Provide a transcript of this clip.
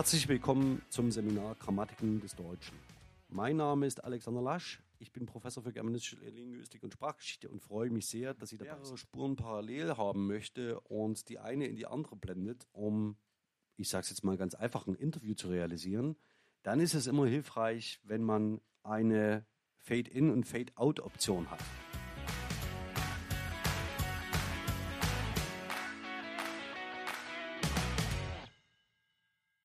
Herzlich willkommen zum Seminar Grammatiken des Deutschen. Mein Name ist Alexander Lasch. Ich bin Professor für Germanistische Linguistik und Sprachgeschichte und freue mich sehr, dass ich da mehrere Spuren parallel haben möchte und die eine in die andere blendet, um, ich sage es jetzt mal ganz einfach, ein Interview zu realisieren. Dann ist es immer hilfreich, wenn man eine Fade-in und Fade-out Option hat.